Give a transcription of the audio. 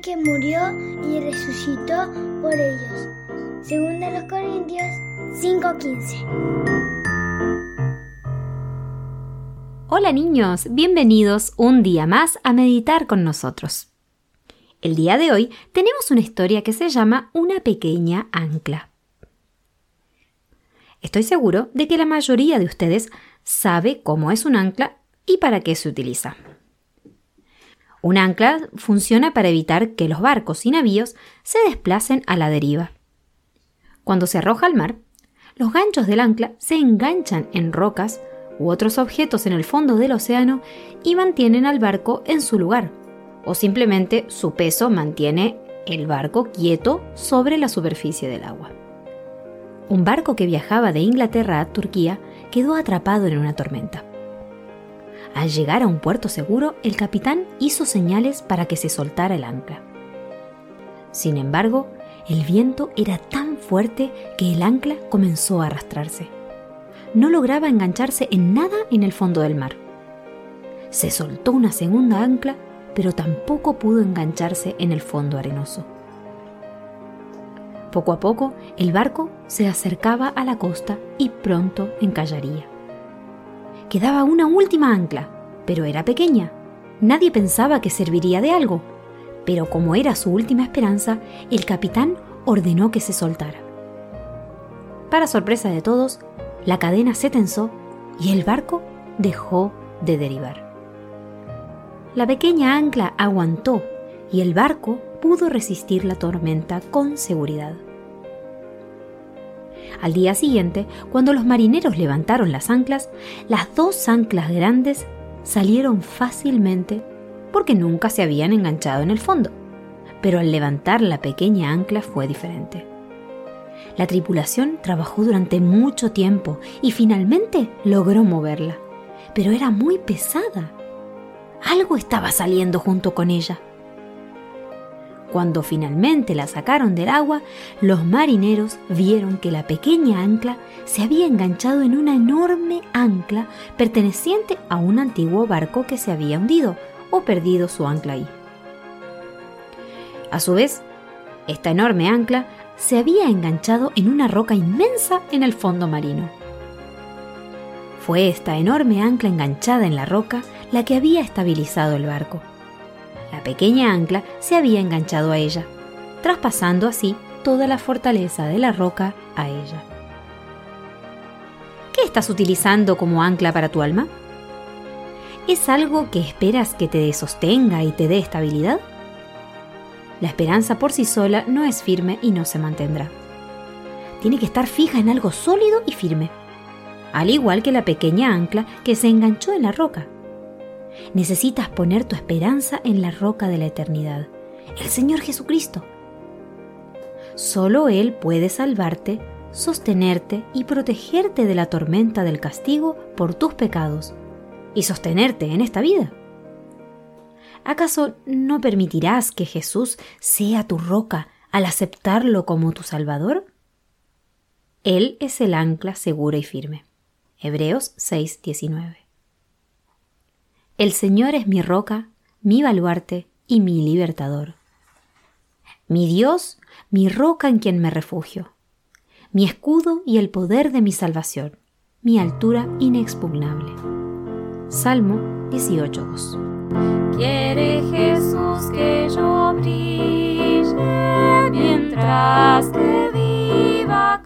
que murió y resucitó por ellos. Según de los Corintios 5:15. Hola niños, bienvenidos un día más a meditar con nosotros. El día de hoy tenemos una historia que se llama Una pequeña ancla. Estoy seguro de que la mayoría de ustedes sabe cómo es un ancla y para qué se utiliza. Un ancla funciona para evitar que los barcos y navíos se desplacen a la deriva. Cuando se arroja al mar, los ganchos del ancla se enganchan en rocas u otros objetos en el fondo del océano y mantienen al barco en su lugar, o simplemente su peso mantiene el barco quieto sobre la superficie del agua. Un barco que viajaba de Inglaterra a Turquía quedó atrapado en una tormenta. Al llegar a un puerto seguro, el capitán hizo señales para que se soltara el ancla. Sin embargo, el viento era tan fuerte que el ancla comenzó a arrastrarse. No lograba engancharse en nada en el fondo del mar. Se soltó una segunda ancla, pero tampoco pudo engancharse en el fondo arenoso. Poco a poco, el barco se acercaba a la costa y pronto encallaría. Quedaba una última ancla, pero era pequeña. Nadie pensaba que serviría de algo, pero como era su última esperanza, el capitán ordenó que se soltara. Para sorpresa de todos, la cadena se tensó y el barco dejó de derivar. La pequeña ancla aguantó y el barco pudo resistir la tormenta con seguridad. Al día siguiente, cuando los marineros levantaron las anclas, las dos anclas grandes salieron fácilmente porque nunca se habían enganchado en el fondo. Pero al levantar la pequeña ancla fue diferente. La tripulación trabajó durante mucho tiempo y finalmente logró moverla. Pero era muy pesada. Algo estaba saliendo junto con ella. Cuando finalmente la sacaron del agua, los marineros vieron que la pequeña ancla se había enganchado en una enorme ancla perteneciente a un antiguo barco que se había hundido o perdido su ancla ahí. A su vez, esta enorme ancla se había enganchado en una roca inmensa en el fondo marino. Fue esta enorme ancla enganchada en la roca la que había estabilizado el barco. Pequeña ancla se había enganchado a ella, traspasando así toda la fortaleza de la roca a ella. ¿Qué estás utilizando como ancla para tu alma? ¿Es algo que esperas que te sostenga y te dé estabilidad? La esperanza por sí sola no es firme y no se mantendrá. Tiene que estar fija en algo sólido y firme, al igual que la pequeña ancla que se enganchó en la roca. Necesitas poner tu esperanza en la roca de la eternidad, el Señor Jesucristo. Solo Él puede salvarte, sostenerte y protegerte de la tormenta del castigo por tus pecados y sostenerte en esta vida. ¿Acaso no permitirás que Jesús sea tu roca al aceptarlo como tu Salvador? Él es el ancla segura y firme. Hebreos 6:19. El Señor es mi roca, mi baluarte y mi libertador. Mi Dios, mi roca en quien me refugio, mi escudo y el poder de mi salvación, mi altura inexpugnable. Salmo 18.2 Quiere Jesús que yo brille mientras que viva